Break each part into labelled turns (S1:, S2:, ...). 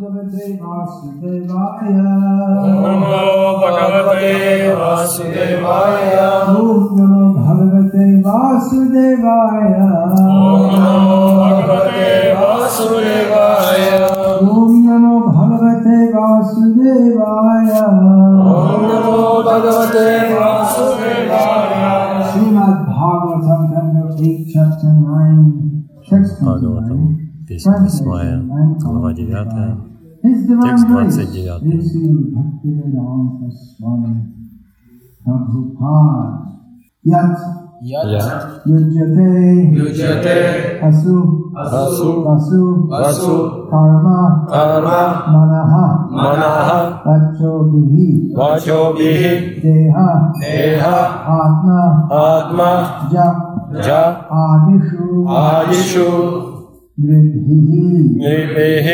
S1: भगवते वासुदेवाय।
S2: नमो भगवते वासुदेवाय।
S1: ॐ नमो भगवते वासुदेवाय।
S2: ॐ नमो भगवते वासुदेवाय।
S1: ॐ नमो भगवते वासुदेवाय।
S2: ॐ नमो भगवते वासुदेवाय।
S1: श्रीमद्भागवतम
S3: восьмая, глава
S1: 9,
S3: текст 29.
S1: Yat.
S3: Yat.
S1: Yujyate.
S2: Yujyate.
S1: Asu.
S2: Asu.
S1: Asu.
S2: Asu.
S1: Karma.
S2: Karma.
S1: Manaha.
S2: Manaha.
S1: Vachobihi.
S2: Vachobihi.
S1: Deha.
S2: Deha.
S1: Atma.
S2: Atma.
S1: Jap.
S2: Jap.
S1: Adishu.
S2: Adishu.
S1: मृभिः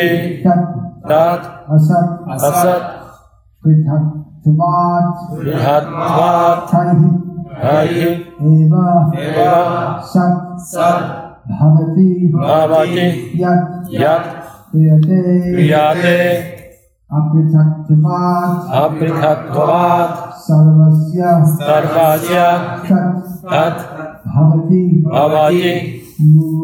S2: तत्
S1: असत्
S2: असत्
S1: पृथक्त्वात्
S2: बृहत्वात् हरि एव सत्
S1: सत्
S2: भवति
S1: भवति
S2: यत्
S1: यत्
S2: क्रियते
S1: क्रियते
S2: अपृथक्त्वात्
S1: अपृथक्त्वात्
S2: सर्वस्य
S1: सर्वस्य
S2: तत् भवति भवति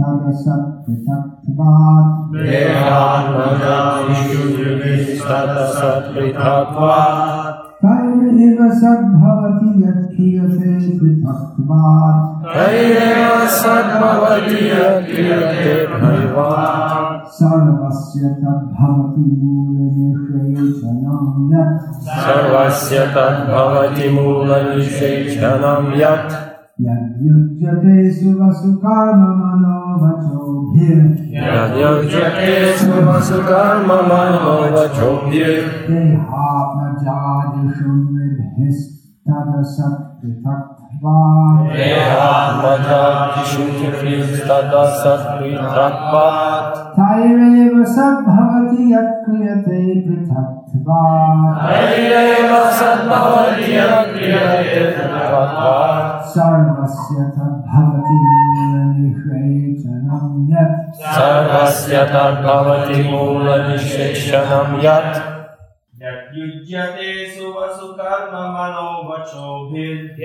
S2: तदसत्पृथक्त्वात्
S1: देहात्मजादिषु
S2: निर्विशतसत्पृथक्त्वात्
S1: तैरेव सद्भवति यत्क्रियते पृथक्त्वात्
S2: तैरेव सद्भवति यत्क्रियते पृथक्त्वात्
S1: सर्वस्य तद्भवति मूलनिषेचनं यत्
S2: सर्वस्य तद्भवति मूलनिषेचनं यत्
S4: यद्युज्यते
S2: यद्युज्यते
S4: शुभसुकर्म मनोवचोभिर्
S2: देहात्मजादिषु विभिः
S4: तैरेव सद्भवति यत्क्रियते पृथक्त्वात्
S2: तैरेव सद्भवति यत्क्रियते पृथक्त्वात्
S4: सर्वस्य तद्भवति मूलनिषेचनं यत्
S2: सर्वस्य तद्भवति मूलनिषेचनं यत्
S5: यद्युज्यते सुवसुकर्म
S2: मनो वचोभिर्युज्यते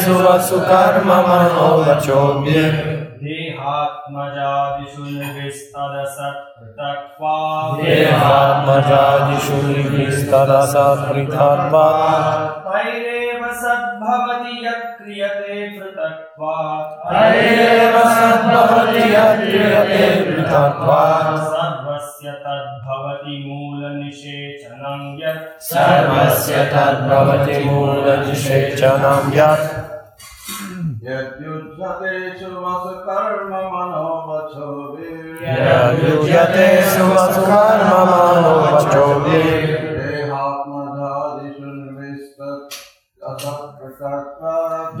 S2: सुवसुकर्म मनो वचोभिर्
S5: देहात्मजादिषु निर्विस्तदसत् पृथक्त्वा
S2: देहात्मजादिषु निर्विस्तदसत् पृथक्त्वा
S5: तैरेव सद्भवति यत्क्रियते पृथक्त्वा
S2: तैरेव सद्भवति यत्क्रियते पृथक्त्वा
S5: सर्वस्य तद्भवति मूलनिषेचनं यत्।
S2: सर्वस्य तद्भवति मूलनिषेचनं यत्।
S6: यद्युज्यते शुभकर्ममनोवचोभिः
S2: यद्युज्यते सुवसुकर्ममनोवचोभिः देहात्मजादिषु
S6: निविस्तत्। असत्पृथक्त्वात्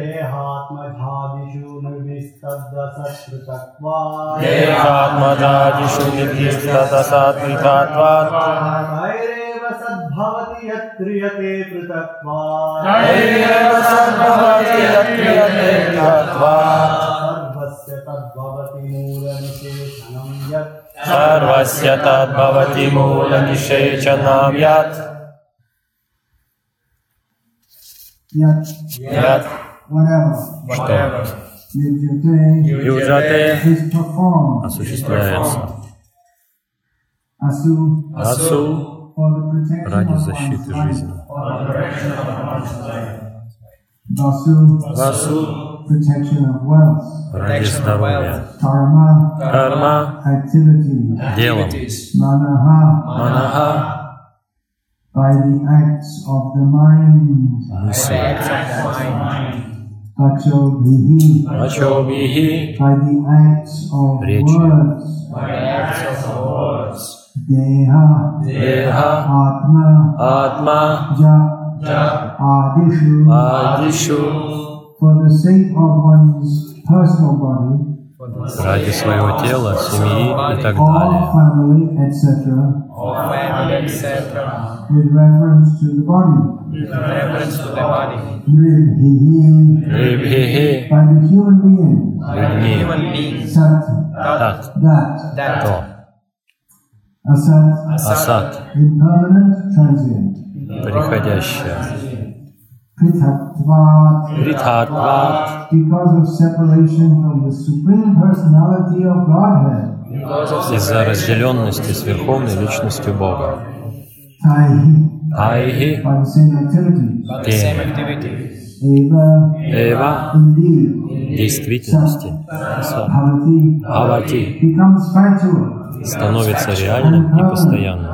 S6: देहात्मजादिषु निर्दिष्टदशात्मिकात्वात्
S2: नैरेव सद्भवति
S6: सर्वस्य तद्भवति मूलनिषेचनं यत्
S2: सर्वस्य तद्भवति मूलनिषेचनं
S1: Whatever. Whatever.
S2: Юджате
S1: is performed.
S3: осуществляется.
S1: Asu,
S2: асу,
S1: for the protection
S3: ради
S1: of
S3: защиты
S1: one's life.
S3: жизни.
S1: Vasu,
S2: Васу
S1: protection of wealth.
S3: ради здоровья.
S1: Karma,
S2: карма
S1: activity.
S3: Делом.
S1: Manaha,
S2: Манаха
S1: by the acts of the mind. Pachobihi.
S2: Pachobihi.
S1: By the acts of
S3: words.
S1: By the acts of words. Deha.
S2: Deha.
S1: Atma.
S2: Atma.
S1: Ja. Ja. Adishu.
S2: Adishu.
S1: For the sake of one's personal body.
S3: Ради своего тела, семьи и так далее. Людьми. Так, то.
S1: Transient.
S3: Приходящее.
S2: Ритхатват
S1: because of separation from the Supreme Personality of Godhead.
S3: Из-за разделенности с Верховной Личностью Бога.
S1: Taihi,
S2: Айхи
S1: by the same activity.
S3: Теми.
S1: Eva,
S2: Эва
S3: Действительности.
S2: Авати
S3: Становится реальным и постоянным.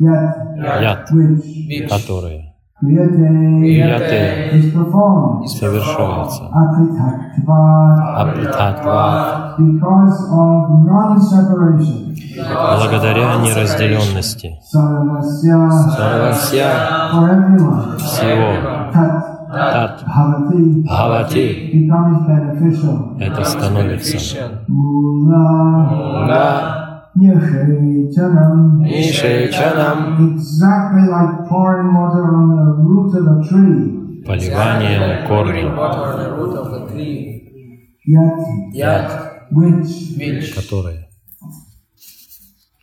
S3: Яд,
S1: Kriyate
S3: Крияте
S1: is performed
S3: совершается.
S1: non-separation.
S3: Благодаря неразделенности
S1: Sarvasya
S2: Сарвасья
S1: for everyone.
S3: всего
S1: Tat
S2: Тат
S1: bhavati
S2: Бхавати
S1: becomes beneficial.
S3: это становится
S1: Mula Nishechanam
S2: Нишечанам
S1: exactly like pouring water on the root of a tree.
S3: поливанием корня,
S1: Yet
S2: Яд
S1: which
S3: которые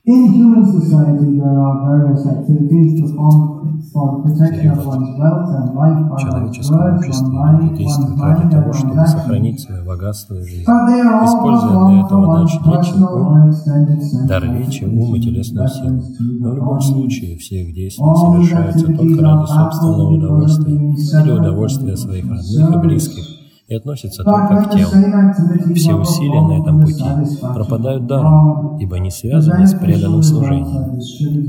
S1: In human society, there are various activities performed for the protection of one's wealth and life
S3: в
S1: by one's
S3: человеческом
S1: words,
S3: обществе
S1: one's
S3: люди
S1: mind, one's
S3: действуют ради того, чтобы сохранить свое богатство и жизнь. Используя для этого дачу речи, ум, дар речи, ум и телесную силу. Но в любом случае все их действия совершаются только ради собственного удовольствия или удовольствия своих родных и близких и относятся только к телу. Все усилия на этом пути пропадают даром, ибо не связаны с преданным служением.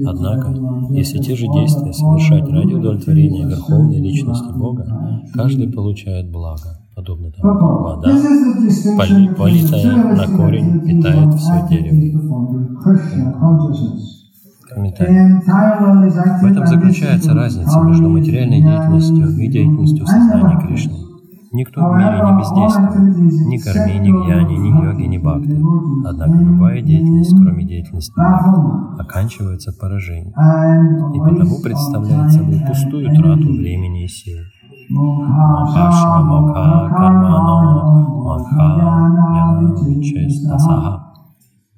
S3: Однако, если те же действия совершать ради удовлетворения Верховной Личности Бога, каждый получает благо, подобно тому, как вода, поли- политая на корень, питает все дерево. В этом заключается разница между материальной деятельностью и деятельностью в сознании Кришны. Никто в мире не бездействует, ни карми, ни гьяни, ни йоги, ни бхакти. Однако любая деятельность, кроме деятельности бхакти, оканчивается поражением, и потому представляет собой пустую трату времени и сил. Махаша, Мокха, Кармано, Махха, Яна.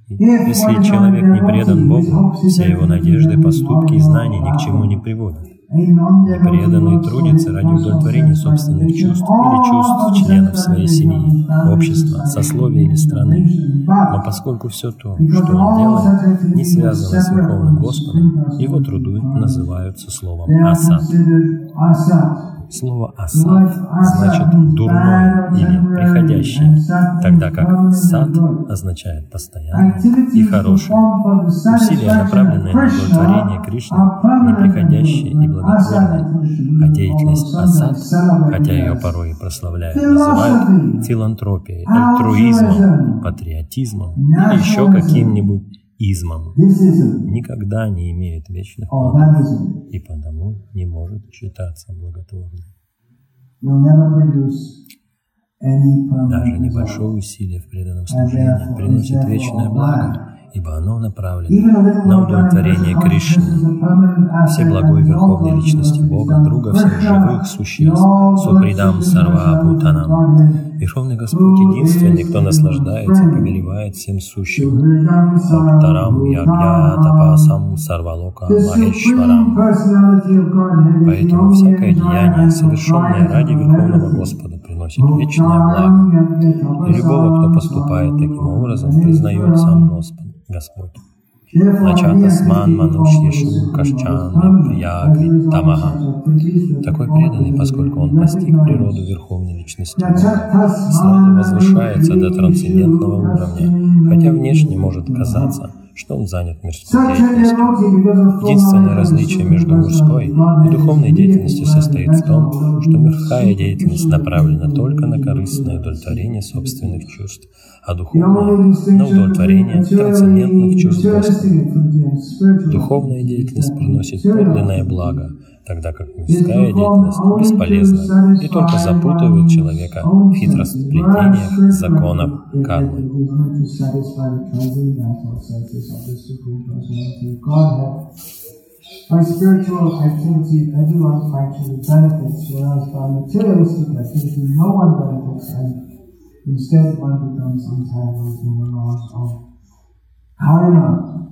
S3: Если человек не предан Богу, все его надежды, поступки и знания ни к чему не приводят. Преданный трудится ради удовлетворения собственных чувств или чувств членов своей семьи, общества, сословия или страны. Но поскольку все то, что он делает, не связано с Верховным Господом, его труды называются словом «асад». Слово «асад» значит «дурное» или «приходящее», тогда как «сад» означает «постоянное» и «хорошее». Усилия, направленные на удовлетворение Кришны, неприходящие и благотворные, а деятельность «асад», хотя ее порой и прославляют, называют филантропией, альтруизмом, патриотизмом или еще каким-нибудь измом, никогда не имеет вечных плодов и потому не может считаться благотворным. Даже небольшое усилие в преданном служении приносит вечное благо, ибо оно направлено на удовлетворение Кришны, Всеблагой Верховной Личности Бога, Друга всех живых существ, Сухридам Сарва Бхутанам. Верховный Господь единственный, кто наслаждается и повелевает всем сущим. Бхактарам Ягья Тапасам Сарвалока Махешварам. Поэтому всякое деяние, совершенное ради Верховного Господа, приносит вечное благо. И любого, кто поступает таким образом, признает сам Господь. Господь. Начата сман манушьешу кашчан ягви тамаха. Такой преданный, поскольку он постиг природу Верховной Личности Бога, сразу возвышается до трансцендентного уровня, хотя внешне может казаться, что он занят мирской деятельностью. Единственное различие между мирской и духовной деятельностью состоит в том, что мирская деятельность направлена только на корыстное удовлетворение собственных чувств, а духовная — на удовлетворение трансцендентных чувств Господа. Духовная деятельность приносит подлинное благо, тогда как мирская деятельность бесполезна и только запутывает человека в хитросплетениях законов кармы.
S1: By spiritual activity, everyone actually benefits, whereas by materialistic activity, no one benefits, and instead one becomes entangled in the laws of karma.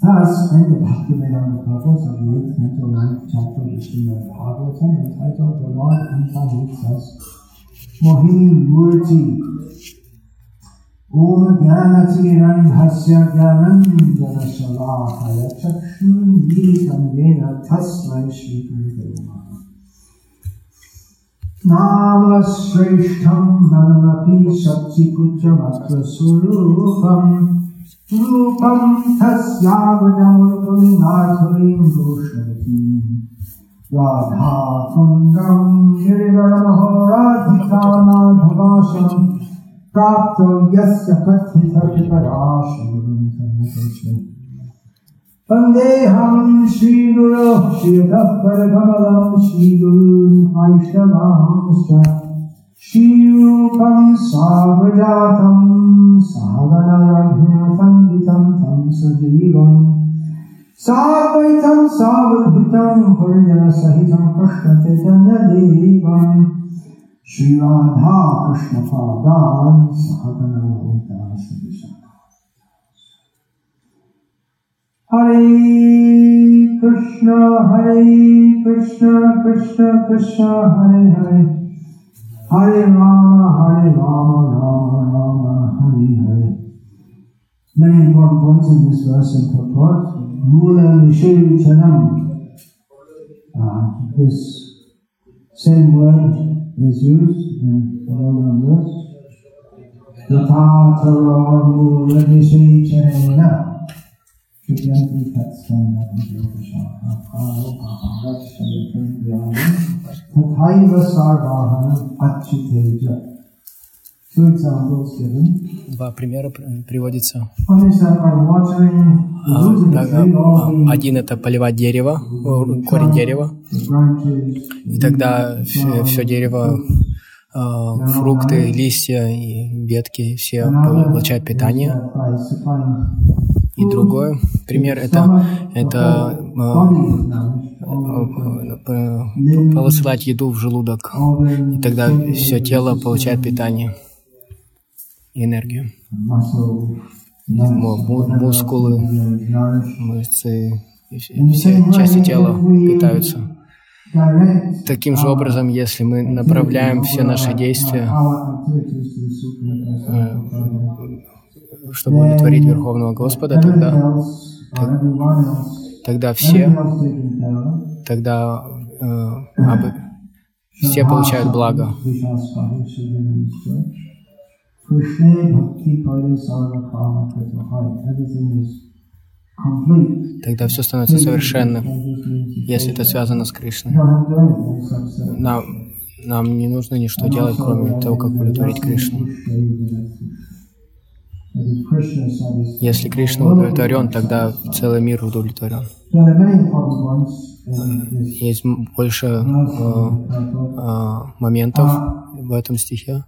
S1: Thus, in the Bhaktivedanta purpose of the 8th canto 9th chapter of the Srimad Bhagavatam, entitled The Lord incarnates us, Mohini Murti, Om Jnanatiranbhasya Jnananjana Shalakaya Chakshun Militam Yena Tasmai Shri Guru Nama Shreshtam Namapi Satchikutam Atra Surupam रूपं तस्यावजमुकुन्दासुरीन्दोषयति राधाकुन्दं गिरिवरमहोराधिकानाभवासं प्राप्तो यस्य कथितपराशयं सन्नतोषयति श्रीरूपं सावजातं सावनरघुपण्डितं तं सजीवं साद्वैतं सावधृतं हृदयसहितं कृष्णते जनदेवम् श्रीराधा कृष्णपादान् सहगणोदासदृशा हरे कृष्ण हरे कृष्ण कृष्ण कृष्ण, हरे Hare. Hare Rama, Hare Rama, Rama Rama, Hare Hare. Many important points in this verse and purport. Mula Nishiri Chanam. Uh, this same word is used in the verse. Yatha Tara Mula Nishiri Chanam. Shukyanti. Two examples given.
S7: Два примера пр- приводится. А, Один это поливать дерево, о, корень дерева, и тогда все, все дерево, а, фрукты, листья и ветки все получают питание. И другой пример это, это п- посылать еду в желудок. И тогда все тело получает питание и энергию. Мускулы, мышцы, все части тела питаются. Таким же образом, если мы направляем все наши действия,
S1: supreme
S7: чтобы удовлетворить Верховного Господа, тогда, тогда все, тогда э, об- все получают благо. Тогда все становится совершенным, если это связано с Кришной. Нам, нам не нужно ничто делать, кроме того, как удовлетворить Кришну. Если Кришна удовлетворен, тогда целый мир удовлетворен. Есть больше э, э, моментов в этом стихе.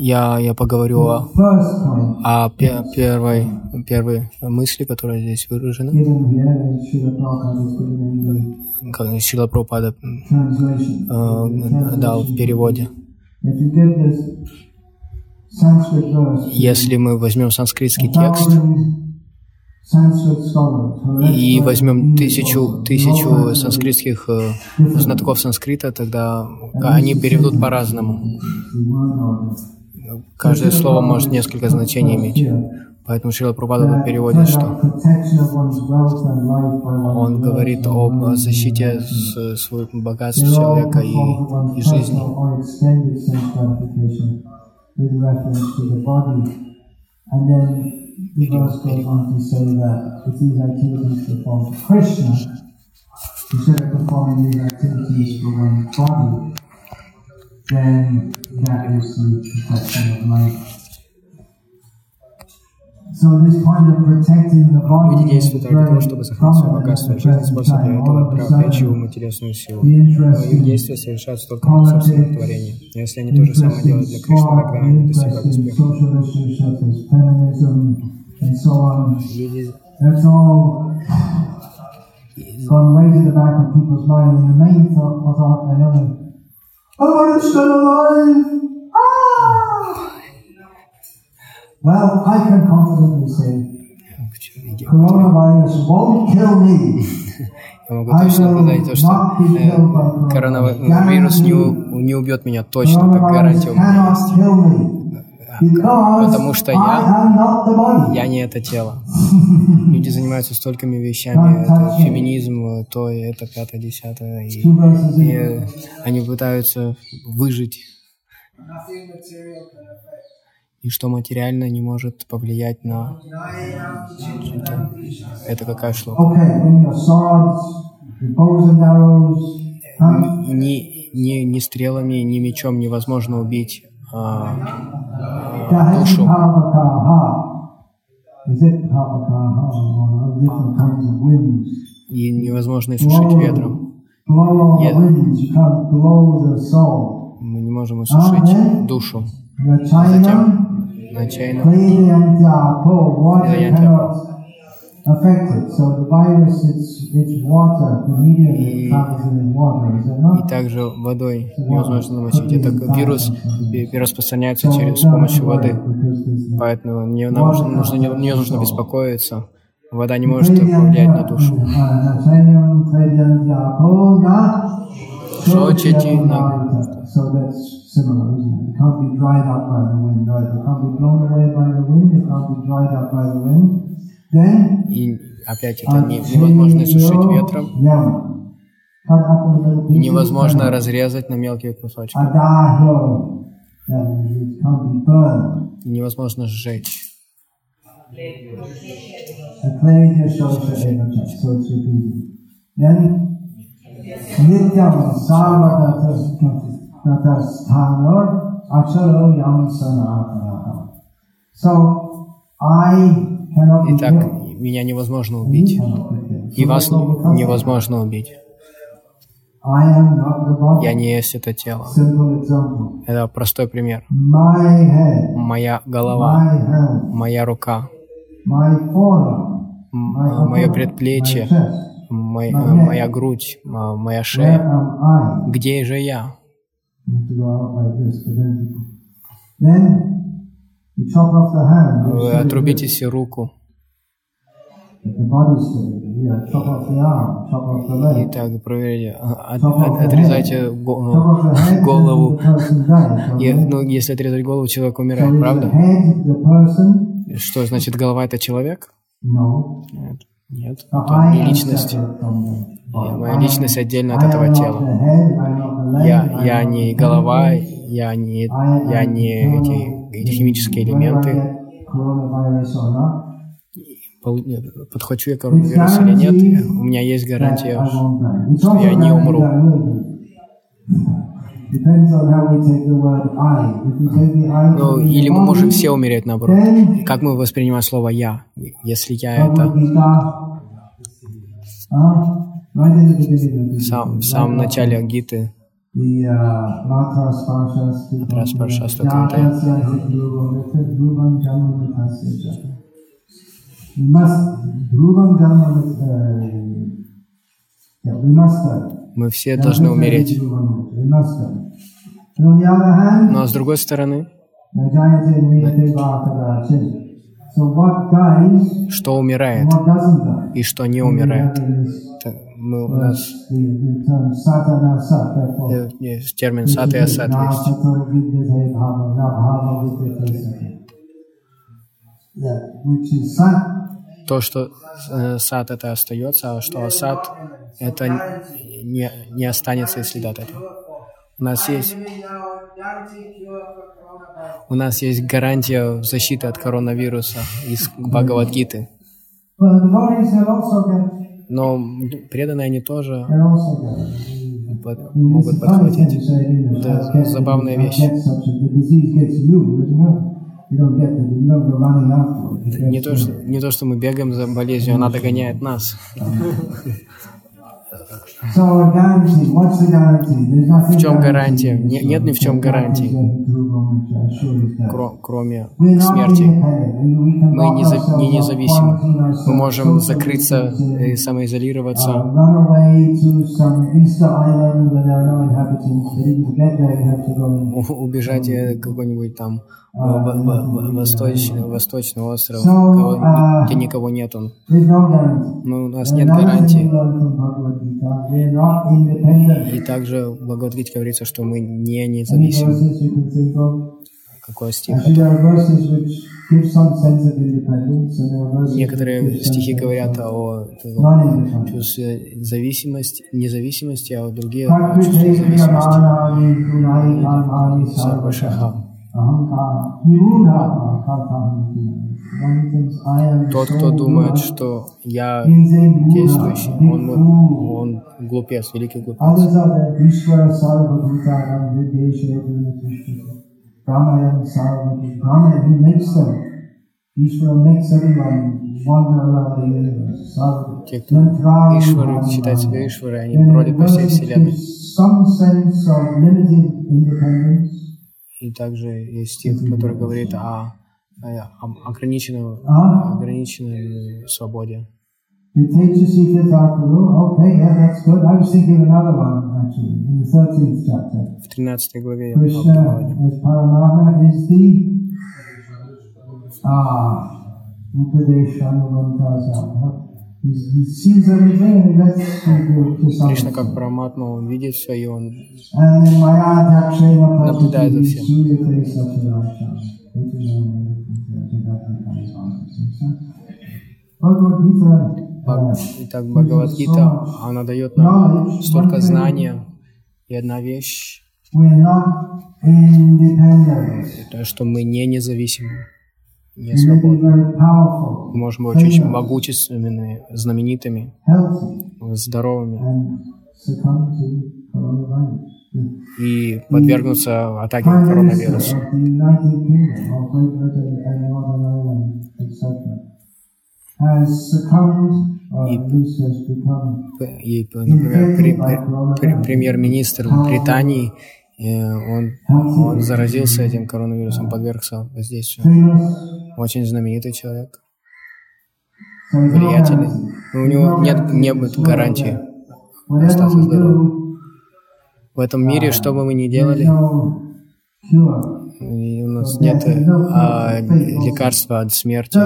S7: Я, я поговорю о, о пе- первой, первой мысли, которая здесь выражена,
S1: the translation.
S7: э, дал в переводе. Если мы возьмем санскритский текст и возьмем тысячу, тысячу санскритских э, знатоков санскрита, тогда они переведут по-разному. Каждое слово может несколько значений иметь. Поэтому Шрила Прабхупада переводит, что он говорит об защите своего богатства человека и, и жизни.
S1: With reference to the body. And then the verse goes on to say that if these activities performed for Krishna, instead of performing these activities for one's body, then that is the protection of life.
S7: Люди действуют ради того, чтобы сохранить свое богатство и жизнь,
S1: present
S7: способ для
S1: time.
S7: этого привлечь его материальную силу.
S1: the
S7: Но их действия совершаются только ради собственного творения. Если они то же самое делают для Кришны, тогда они достигают успеха. Люди
S1: gone way to the back of people's mind. And the main thought was thought, I know, oh, I'm still alive! Well, I can confidently say, coronavirus won't kill me.
S7: Я могу точно сказать то, что э, коронавирус не, не убьет меня точно, как гарантия у меня есть. Потому что я-. Я не это тело. Люди занимаются столькими вещами. Это феминизм, то и это, пятое, десятое. И, и, э, они пытаются выжить. И что материально не может повлиять на... это. Это какая шлока? И ни, ни, ни стрелами, ни мечом невозможно убить а, а, душу. И невозможно иссушить ветром.
S1: Blow
S7: можем иссушить душу.
S1: China,
S7: На чайном И также водой невозможно намочить. Это вирус распространяется через с помощью воды. Поэтому не нужно, нужно, не, не нужно беспокоиться. Вода не может повлиять на душу. Шочити на-
S1: So that's similar, isn't it? It can't be dried up by the wind either. It can't be blown away by the wind, it can't be dried up by the wind. Then,
S7: И опять это не- невозможно иссушить ветром. И невозможно разрезать на мелкие кусочки. И невозможно сжечь.
S1: Then, Nityam Sarvata Tatasthano Acharo Yam Sanatana. So, I
S7: Итак, меня невозможно убить. И вас невозможно убить. Я не есть это тело. Это простой пример. Моя голова, моя рука, мое предплечье, э, моя грудь, моя шея. Где же я?
S1: You have to go out like this, but then. Then you chop off the hand.
S7: Вы отрубите себе руку. Итак, проверьте. а- от- Отрезайте голову. Ну, если отрезать голову, человек умирает, правда? Что значит голова это человек? Нет. Нет.
S1: So
S7: Это не личность.
S1: body.
S7: Моя
S1: I
S7: личность отдельно от этого тела. Я, я не голова, я не, я не эти, химические элементы. Подхвачу я коронавирус или нет, у меня есть гарантия, что я не умру. Ну, или мы можем все умереть наоборот. Как мы воспринимаем слово «я»? Если я это сам- в самом начале Гиты,
S1: uh, We must Dhruvam Janma uh, we must.
S7: Мы все должны умереть. Но с другой стороны, что умирает и что не умирает? мы, у нас э, термин сат и асат есть. то, что э, сад это остается, а что асад это не, не останется и следа от этого. У нас есть у нас есть гарантия защиты от коронавируса из Бхагавадгиты. Но преданные они тоже могут подхватить.
S1: get-
S7: забавная вещь. Не то, что, не то, что мы бегаем за болезнью, она догоняет нас.
S1: uh,
S7: В чем гарантия?
S1: in this
S7: Не- нет ни в чем гарантии. Кроме смерти. Мы не, за- не независимы. Мы можем закрыться и
S1: uh,
S7: самоизолироваться, убежать э, какой-нибудь там э, восточный, восточный остров,
S1: uh,
S7: где никого нету. Но у нас нет гарантии. И также в Бхагавадгите говорится, что мы не независимы. Какой стих? Некоторые стихи говорят
S1: uh,
S7: о чувстве зависимости, независимости, а другие о чувстве зависимости. Тот, кто думает, что я действующий, он, он глупец, великий глупец. Те, кто Ишвары, считают себя Ишварой, они бродят по всей Вселенной. И также есть стих, который говорит о, о ограниченной,
S1: Ah,
S7: ограниченной свободе.
S1: Yatechasita Thakuru. Okay, yeah, that's good. I was thinking of another one actually in the 13th chapter.
S7: В 13 главе
S1: Krishna
S7: Бхагавадгиты.
S1: as Paramatma is the ah Upadeshanavantasa. He
S7: Кришна как. Параматма, он видит все, и он
S1: Dakshena
S7: Наблюдает за всем. Итак, Бхагавадгита, она дает нам столько знания. И одна вещь,
S1: We're not independent.
S7: то, что мы не независимы, не свободны. Мы можем быть очень могущественными, знаменитыми, здоровыми и подвергнуться атаке коронавируса.
S1: become
S7: И, например, пре- пре- пре- премьер-министр Британии, э, он, он заразился этим коронавирусом, подвергся воздействию. Очень знаменитый человек, влиятельный. Но у него нет, нет гарантии
S1: Whatever
S7: остаться здоровым. В этом мире, что бы мы ни делали, и у нас нет а, лекарства от смерти.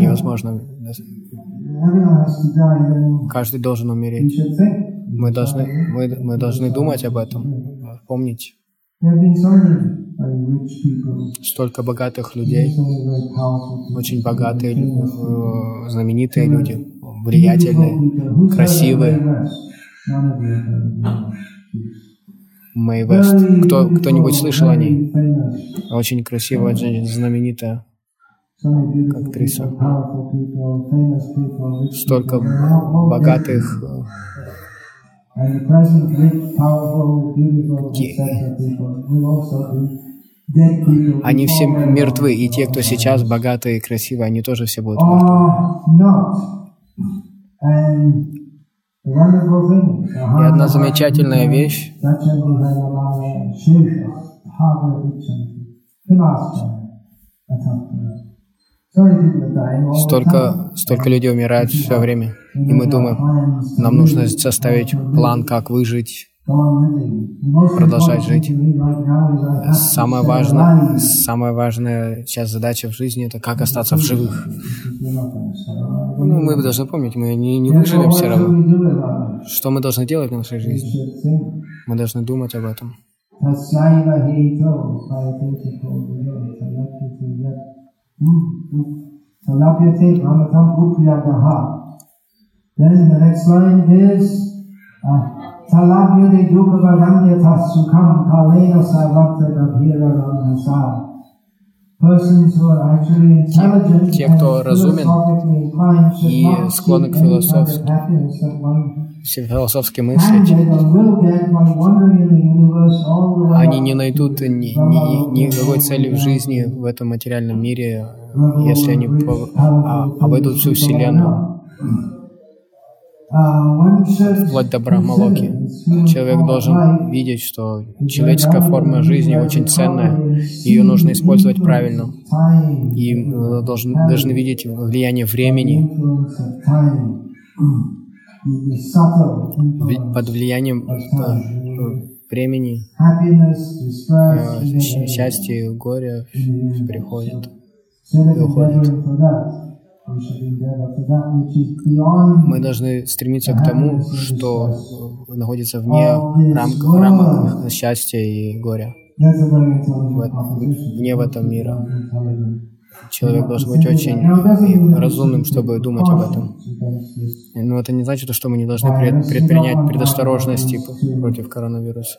S7: Невозможно. Каждый должен умереть. Мы должны, мы, мы должны думать об этом, помнить. Столько богатых людей, очень богатые, э, знаменитые люди, влиятельные, красивые. Мэй Вест. Кто, кто-нибудь слышал о ней? Очень красивая, очень знаменитая. актриса. Столько богатых, они все мертвы, и те, кто сейчас богатые и красивые, они тоже все будут мертвы. И одна замечательная вещь, столько, столько людей умирает все время, и мы думаем, нам нужно составить план, как выжить, продолжать жить. Самое важное, самая важная часть задачи в жизни – это как остаться в живых. Ну, мы должны помнить, мы не, не выживем все равно. Что мы должны делать в нашей жизни? Мы должны думать об этом.
S1: Talapyate pramatam upyagaha. Then the next line is uh, Talapyate dukavadanyata sukham kalena savakta gabhira ramnasa. Persons who are actually intelligent
S7: те, кто
S1: and
S7: разумен
S1: philosophically inclined should
S7: и
S1: not
S7: склонны
S1: seek
S7: к
S1: any kind of
S7: философски-
S1: happiness that one
S7: все философские
S1: can
S7: мысли,
S1: get or will get by wandering in the universe all the way
S7: они не найдут ни, ни- никакой цели в жизни в этом материальном мире, если они по- а, обойдут всю Вселенную, вплоть до Брахмалоки. Человек должен видеть, что человеческая форма жизни очень ценная, ее нужно использовать правильно. И мы должен, должны видеть влияние времени. Под влиянием э, времени э, щ- счастье и горе приходят. Мы должны стремиться к тому, что находится вне рам- рамок счастья и горя, в- вне в этом мира. Человек должен быть очень разумным, чтобы думать об этом. Но это не значит, что мы не должны пред- предпринять предосторожности п- против коронавируса.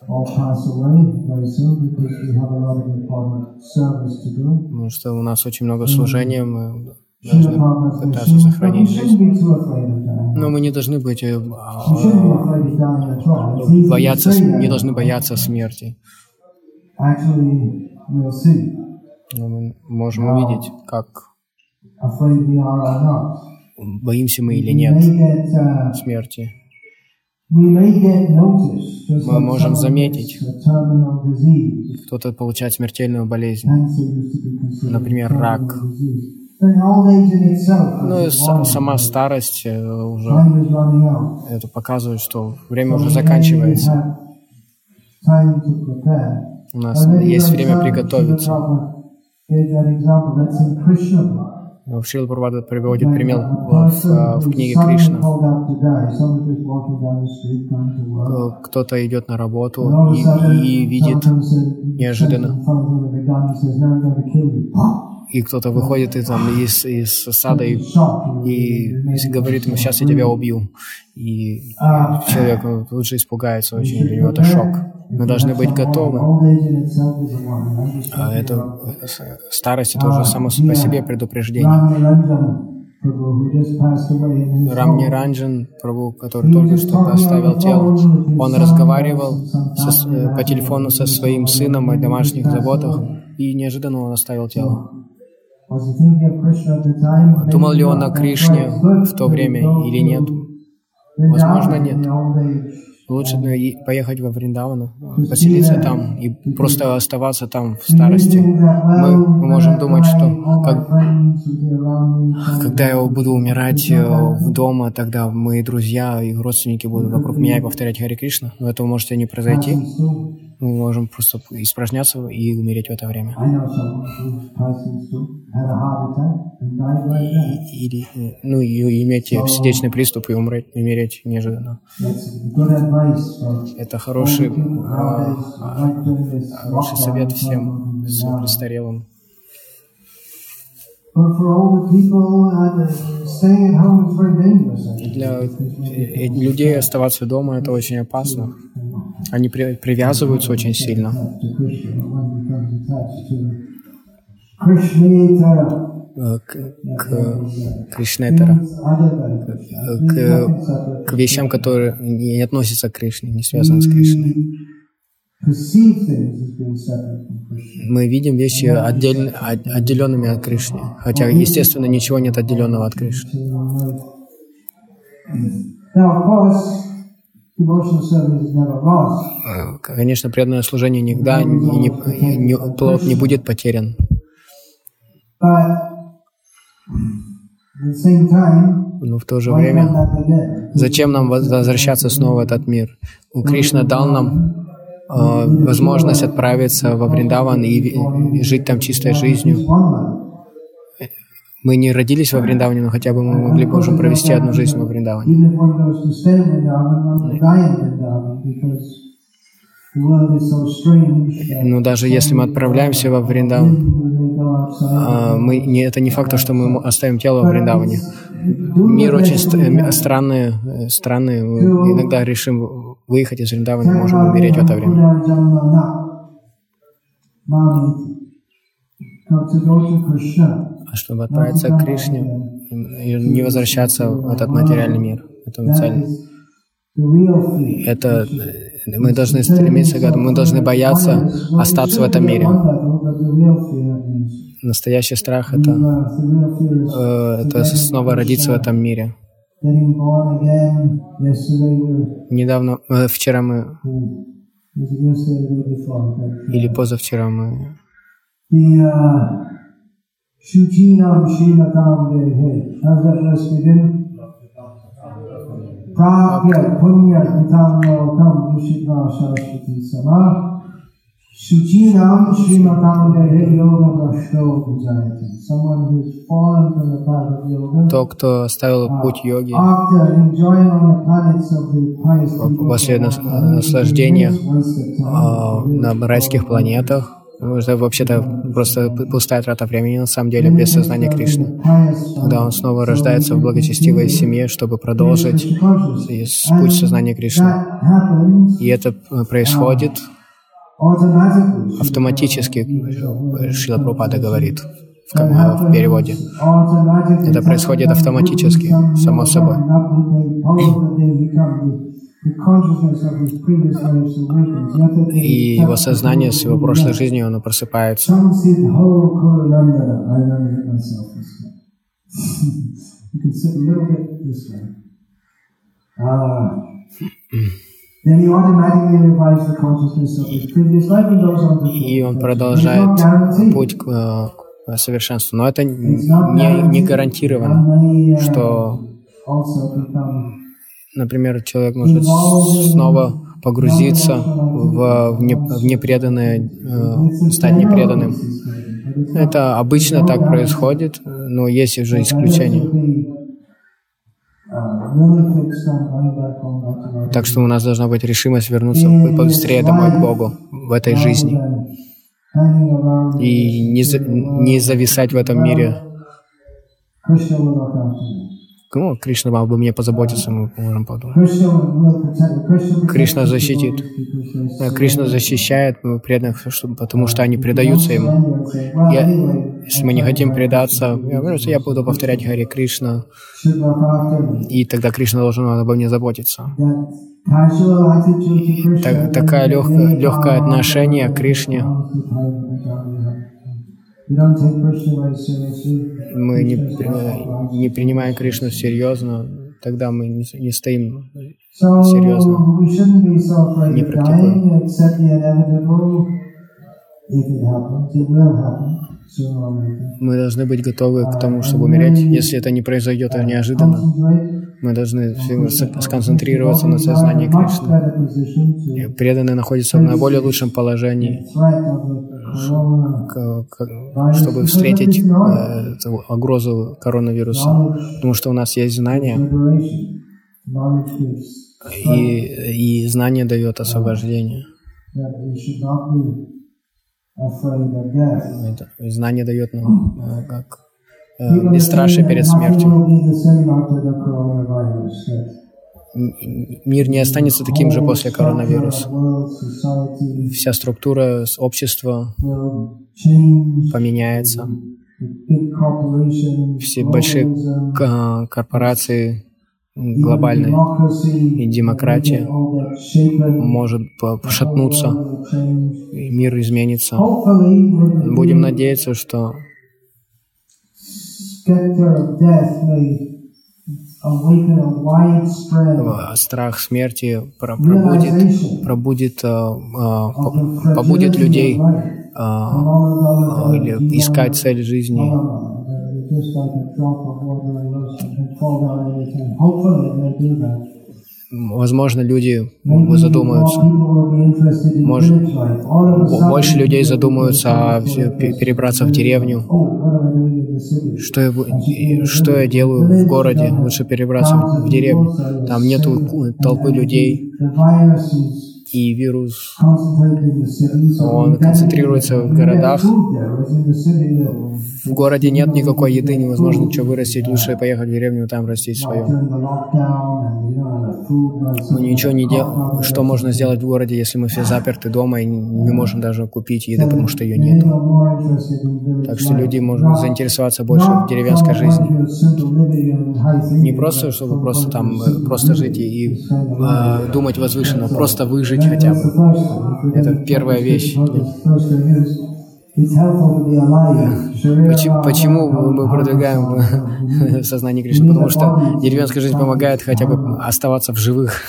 S7: Потому что у нас очень много служения, мы должны пытаться сохранить жизнь. Но мы не должны быть э, бояться, не должны бояться смерти. Но мы можем увидеть, как боимся мы или нет
S1: uh,
S7: смерти. Мы можем заметить. Кто-то получает смертельную болезнь, например, рак. Ну и сама старость э, уже это показывает, что время уже заканчивается. У нас есть время приготовиться. Шрила Прабхупада приводит пример в, в- книге Кришна. Э, Кто-то идет на работу и, и видит, неожиданно. И кто-то выходит из, там, из, из сада и, и, и говорит ему, сейчас я тебя убью. И человек тут же испугается очень, для него это шок. Мы должны быть готовы. А это старость это уже само по себе предупреждение. Рамни. Ранджан, Прабу, который только что оставил тело, он разговаривал со э, по телефону со своим сыном о домашних заботах, и неожиданно он оставил тело. Думал ли он о. Кришне в то время или нет? Возможно, нет. Лучше поехать во Вриндавану, поселиться там и просто оставаться там в старости. Мы, мы можем думать, что как- когда я буду умирать э, в дома, тогда мои друзья и родственники будут вокруг меня и повторять Хари Кришна. Но этого может и не произойти. Мы можем просто испражняться и умереть в это время.
S1: Then.
S7: Или, э, ну, и иметь сердечный приступ и умереть, умереть неожиданно. Это хороший, а, а, хороший совет всем престарелым.
S1: Uh, think.
S7: Для э, людей оставаться дома это очень опасно. Они при- привязываются очень сильно э, к, к Кришнетера,
S1: Krishna.
S7: э, к, к вещам, которые не относятся к Кришне, не связаны с Кришной. Мы видим вещи отдель- от- отделенными от Кришны, хотя, естественно, ничего нет отделенного от Кришны. Конечно, преданное служение никогда не, не- не- плод не будет потерян. Но в то же время? Зачем нам воз- возвращаться снова в этот мир? У Кришна дал нам э, возможность отправиться во Вриндаван и, и жить там чистой жизнью. Мы не родились во Вриндаване, но хотя бы мы могли бы уже провести одну жизнь во Вриндаване.
S1: To
S7: Но даже если мы отправляемся во Вриндаван,
S1: go
S7: а, мы, не, это не факт, что мы оставим тело в Вриндаване. Мир очень э, странный, э, странный. Мы иногда решим выехать из Вриндавана, можем умереть в это время. А чтобы отправиться к Кришне и не возвращаться в этот материальный мир, это цель. Это мы должны стремиться к этому, мы должны бояться остаться в этом мире. Настоящий страх это, э, это снова родиться в этом мире. Недавно, э, вчера мы или позавчера мы
S1: Shuchinam Shrimatam Dehe. How's that verse begin? Pragya Punya Kitam Lokam Dushitva Saraswati Sama. Shuchinam Shrimatam Dehe Yoga Brashto Bhujayati. Someone who is fallen from the path of yoga.
S7: то, кто оставил путь йоги
S1: After enjoying on the planets of the pious people,
S7: после нас- наслаждения а, на райских планетах. Ну, Это вообще-то просто пустая трата времени, на самом деле, без сознания Кришны. Когда он снова рождается в благочестивой семье, чтобы продолжить путь сознания Кришны. И это э, происходит автоматически, э, Шила Прабхупада говорит в, ко- в переводе. Это происходит автоматически, само собой. И его сознание с его прошлой жизнью, оно просыпается.
S1: Ah.
S7: И он продолжает путь к, э, к совершенству. Но это не, не
S1: uh,
S7: что, например, человек может снова погрузиться в, в, не, в непреданное, э, стать непреданным. Это обычно так происходит, но есть уже исключения. Так что у нас должна быть решимость вернуться побыстрее домой к Богу в этой жизни и не, за- не зависать в этом мире. Ну, Кришна мог бы мне позаботиться, мы можем подумать. Кришна защитит. Кришна защищает преданных, потому что они предаются Ему. Я, если мы не хотим предаться, я буду повторять Хари Кришна, и тогда Кришна должен обо мне заботиться. Так- такая легкое, легкое отношение к Кришне. Мы не, не принимаем Кришну серьезно, тогда мы не, не стоим серьезно.
S1: не
S7: практикуем. Мы должны быть готовы к тому, чтобы умереть, если это не произойдет неожиданно. Мы должны с- сконцентрироваться на сознании Кришны. И Преданные находятся в наиболее лучшем положении, чтобы встретить э, угрозу коронавируса. Потому что у нас есть знания, и, и знание дает освобождение. И знание дает нам э, как бесстрашие перед смертью. Мир не останется таким же после коронавируса. Вся структура общества поменяется. Все большие корпорации м, глобальные и демократия может по- пошатнуться, мир изменится. Будем надеяться, что э, страх смерти про- пробудит, пробудит, по- побудит людей э, э, или искать цель жизни. Возможно, люди задумаются. Может, бо- больше людей задумаются о перебраться в деревню. Что я, что я делаю в городе? Лучше перебраться в деревню. Там нету ку- толпы людей. И вирус, Он концентрируется в городах. в городе нет никакой еды, невозможно ничего вырастить, лучше поехать в деревню, там растить свое. Мы ничего не делаем. Что можно сделать в городе, если мы все заперты дома и не можем даже купить еды, потому что ее нет? Так что люди могут заинтересоваться больше в деревенской жизни. Не просто, чтобы просто там э, просто жить и, и, э, думать возвышенно, просто выжить хотя
S1: That's the
S7: бы. Это первая вещь. Почему, почему мы продвигаем э, сознание Кришны? Потому что деревенская жизнь помогает хотя бы оставаться в живых.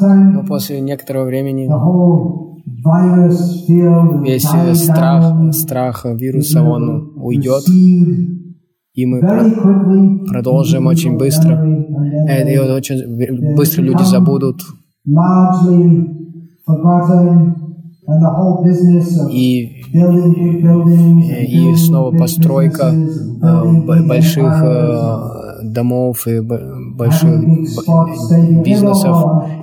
S1: Time,
S7: Но после некоторого времени весь э, страх, страх вируса, он уйдет, и мы продолжим очень быстро. Э, И очень быстро люди забудут, и, и снова постройка э, больших э, домов и больших бизнесов.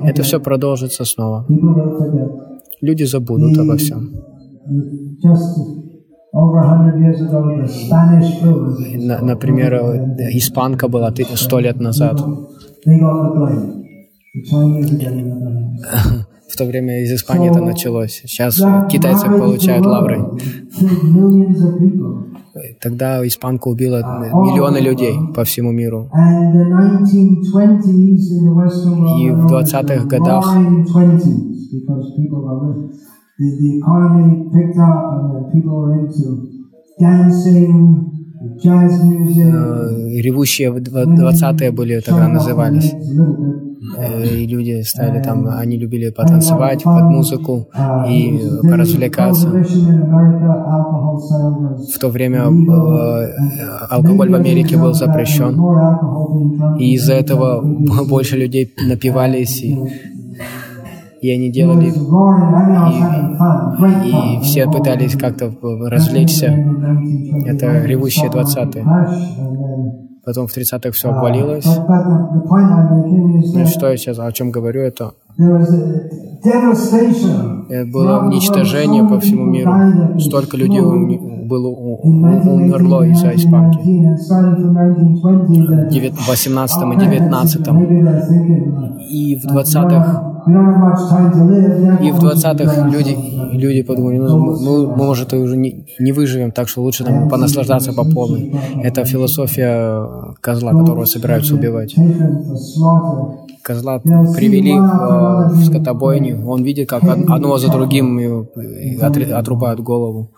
S7: Это все продолжится снова. Люди забудут обо всем. Например, э, испанка была сто лет назад. В то время из Испании это началось. Сейчас китайцы получают лавры. Тогда испанка убила миллионы людей по всему миру.
S1: And the 1920s in the Western world
S7: И в
S1: were known as
S7: 20-х
S1: the
S7: годах
S1: roaring 20s because people were the, the economy picked up and people were into dancing.
S7: Э, Ревущие в дв- 20-е были тогда назывались. Э, И люди стали там, они любили потанцевать под музыку и поразвлекаться. В то время э, алкоголь в Америке был запрещен. И из-за этого больше людей напивались, и, и они делали, и все пытались как-то развлечься. Это ревущие 20-е. Потом в 30-х все обвалилось. Ну, что я сейчас о чем говорю, это было уничтожение по всему миру. Столько людей было, умерло из-за испанки. В девят- 18 и 19 и в 20-х и в 20-х люди, люди подумали, ну, мы, мы, может, уже не, не выживем, так что лучше нам понаслаждаться по полной. Это философия козла, которого собираются убивать. Козла привели э, в скотобойню, он видит, как од- одного за другим э, отрубают голову.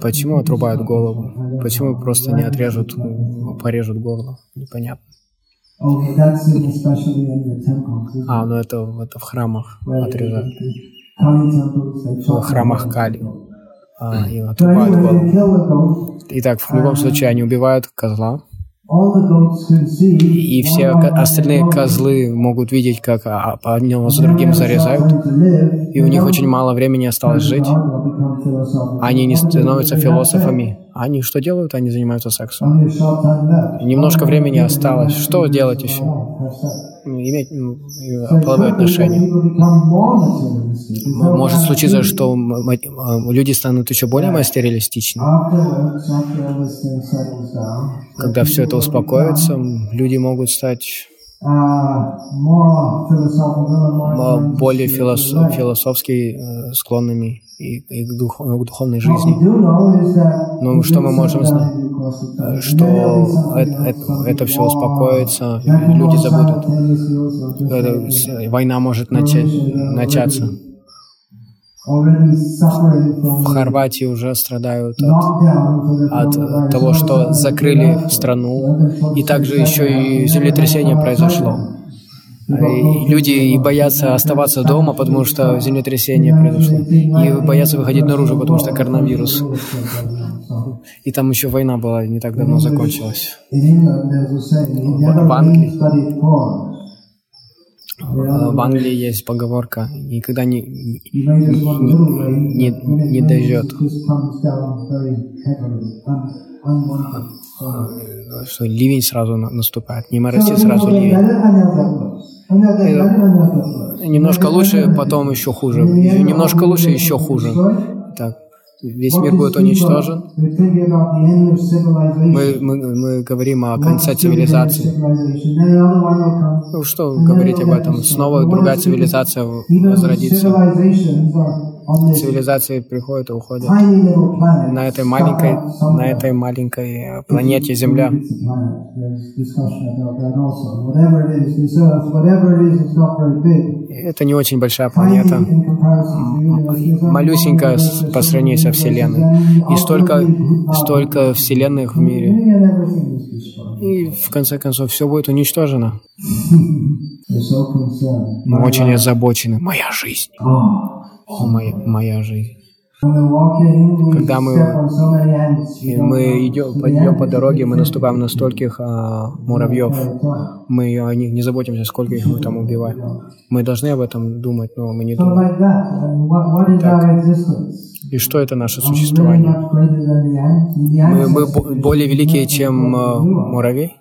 S7: Почему отрубают голову? Почему просто не отрежут, порежут голову? Непонятно. А, ну это, это в храмах отрезают. В храмах Кали. А, и отрубают голову. Итак, в любом случае они убивают козла, И все остальные козлы могут видеть, как а, одного за другим зарезают, и у них очень мало времени осталось жить. Они не становятся философами. Они что делают? Они занимаются сексом. Немножко времени осталось. Что делать еще? Иметь
S1: materialistic.
S7: М- Может случиться, что э, люди станут еще более материалистичны. Когда все это успокоится, люди могут стать
S1: uh,
S7: м, более
S1: inclined to
S7: филос-
S1: life.
S7: философски э, склонными и, и к, дух- к духовной жизни. Ну,
S1: it
S7: что мы можем знать? Э, Что это, это, это все успокоится, люди забудут. Это война может начать, начаться. В Хорватии уже страдают от, от того, что закрыли страну, и также еще и землетрясение произошло. И люди и боятся оставаться дома, потому что землетрясение произошло, и боятся выходить наружу, потому что коронавирус. И там еще война была, не так давно закончилась. В Англии. Э, В Англии есть поговорка «никогда не, не, не
S1: rains,
S7: дойдет».
S1: it just comes down very heavily, un- unwanted.
S7: Э, Что ливень сразу на- наступает. Не
S1: people
S7: сразу ливень. Немножко лучше, потом еще хуже. Еще немножко лучше, еще хуже. Так, весь мир будет уничтожен. Мы, мы, мы говорим о конце цивилизации. Ну что говорить об этом? Снова другая цивилизация возродится. Цивилизации приходят и уходят. На этой маленькой, на этой маленькой э, планете Земля. Это не очень большая планета. Малюсенькая по сравнению со Вселенной. И столько, столько вселенных в мире. И в конце концов все будет уничтожено. Мы очень озабочены. Моя жизнь. Моя, моя жизнь. Когда мы- мы идем, идем по дороге, мы наступаем на стольких а, муравьев. Мы о них не заботимся, сколько их мы там убиваем. Мы должны об этом думать, но мы не думаем.
S1: existence?
S7: И что это наше существование? Мы, мы более великие, чем а, муравей?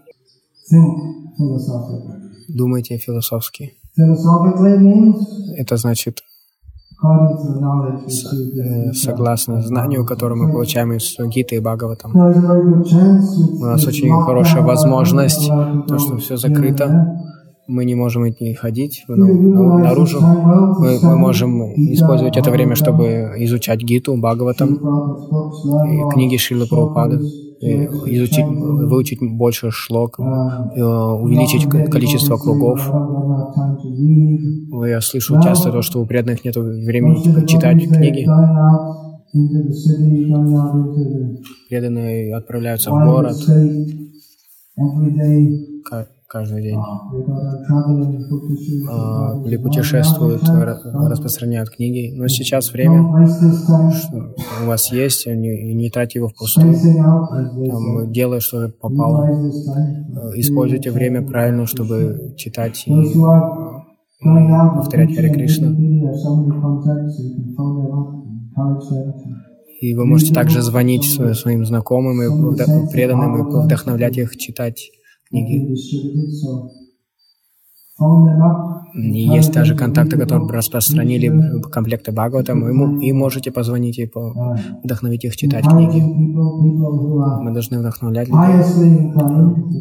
S7: Думайте философски. Это значит, согласно знанию, которое мы получаем из Гиты и Бхагаватам. У нас очень хорошая возможность, то, что все закрыто, мы не можем идти ходить ну, наружу. Мы, мы можем использовать это время, чтобы изучать Гиту, Бхагаватам, и книги Шилы Прабхупады, изучить, выучить больше шлок, э, увеличить количество кругов. Я слышу часто то, что у преданных нет времени читать книги. Преданные отправляются в город каждый день. а, или путешествуют, ра- распространяют книги. Но сейчас время что у вас есть, не, не тратьте его впустую. Там, делай, что попало. Э, Используйте время правильно, чтобы читать и повторять Харе Кришна. И вы можете также звонить сво- своим знакомым и преданным и вдохновлять их читать книги. И есть даже контакты, которые распространили комплекты Бхагаватам, му- и можете позвонить и по- вдохновить их читать книги. Мы должны вдохновлять людей.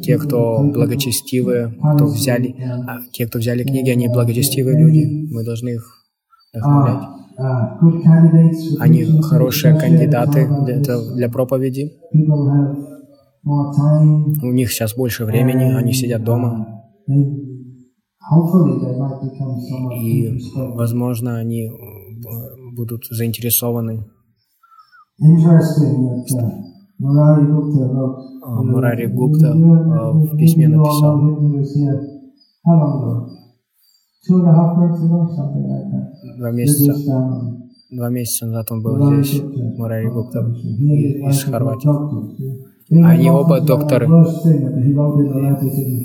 S7: Те, кто благочестивые, кто взяли, а, те, кто взяли книги, они благочестивые люди. Мы должны их вдохновлять. Они хорошие кандидаты для, для проповеди. У них сейчас больше времени, они сидят дома. И, возможно, они э, будут заинтересованы. А, Мурари Гупта а, в письме написал. Два месяца, два месяца назад он был здесь, Мурари Гупта, из Хорватии. Они оба докторы.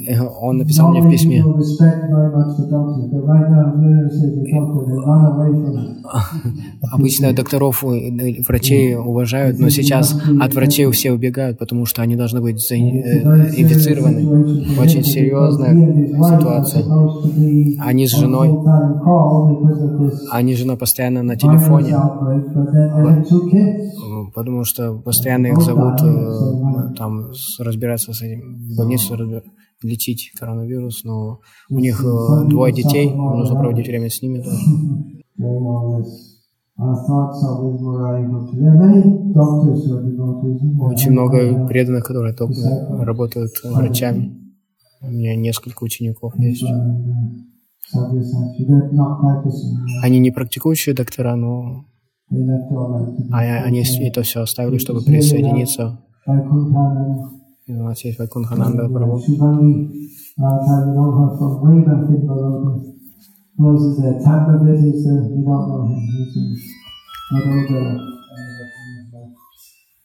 S7: Э, Он написал мне в письме. Обычно докторов и врачей уважают, но сейчас от врачей все убегают, потому что они должны быть э, инфицированы. Очень серьезная ситуация. Они с женой, они с женой постоянно на телефоне, э, потому что постоянно их зовут э, там с- разбираться с этим, в больницу разбир- лечить коронавирус, но у них э, двое детей, нужно проводить время с ними тоже. Очень много преданных, которые только работают врачами. У меня несколько учеников есть. Они не практикующие доктора, но а- они это все оставили, чтобы присоединиться. И у нас есть Вайкунхананда Прабhu.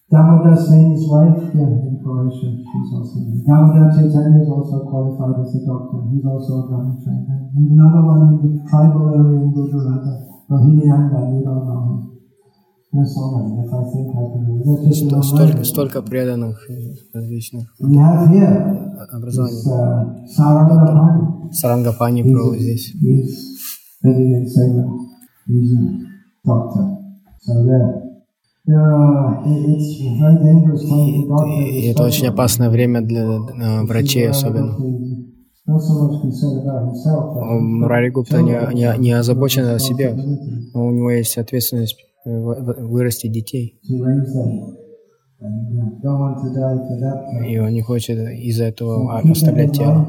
S1: Damodar Singh's wife here in Croatia, she's also Damodar Chaitanya is also qualified as a doctor. He's also a Brahmin trainer. He's number one in the tribal area in Gujarat. Rohini Anga, you don't know him. No
S7: Столько, столько преданных э, различных образований.
S1: uh.
S7: Сарангапани Про здесь. Это очень опасное время для э, врачей особенно. Мурари Гупта не, не, не озабочен о себе, но у него есть ответственность э, вырастить детей,
S1: uh,
S7: и он не хочет из-за этого а- оставлять тело.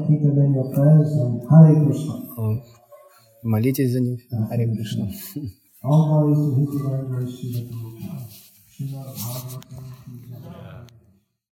S7: Молитесь за них, Харе Кришна.
S1: All glories to His divine grace, Srila Prabhupada. Srimad Bhagavatam.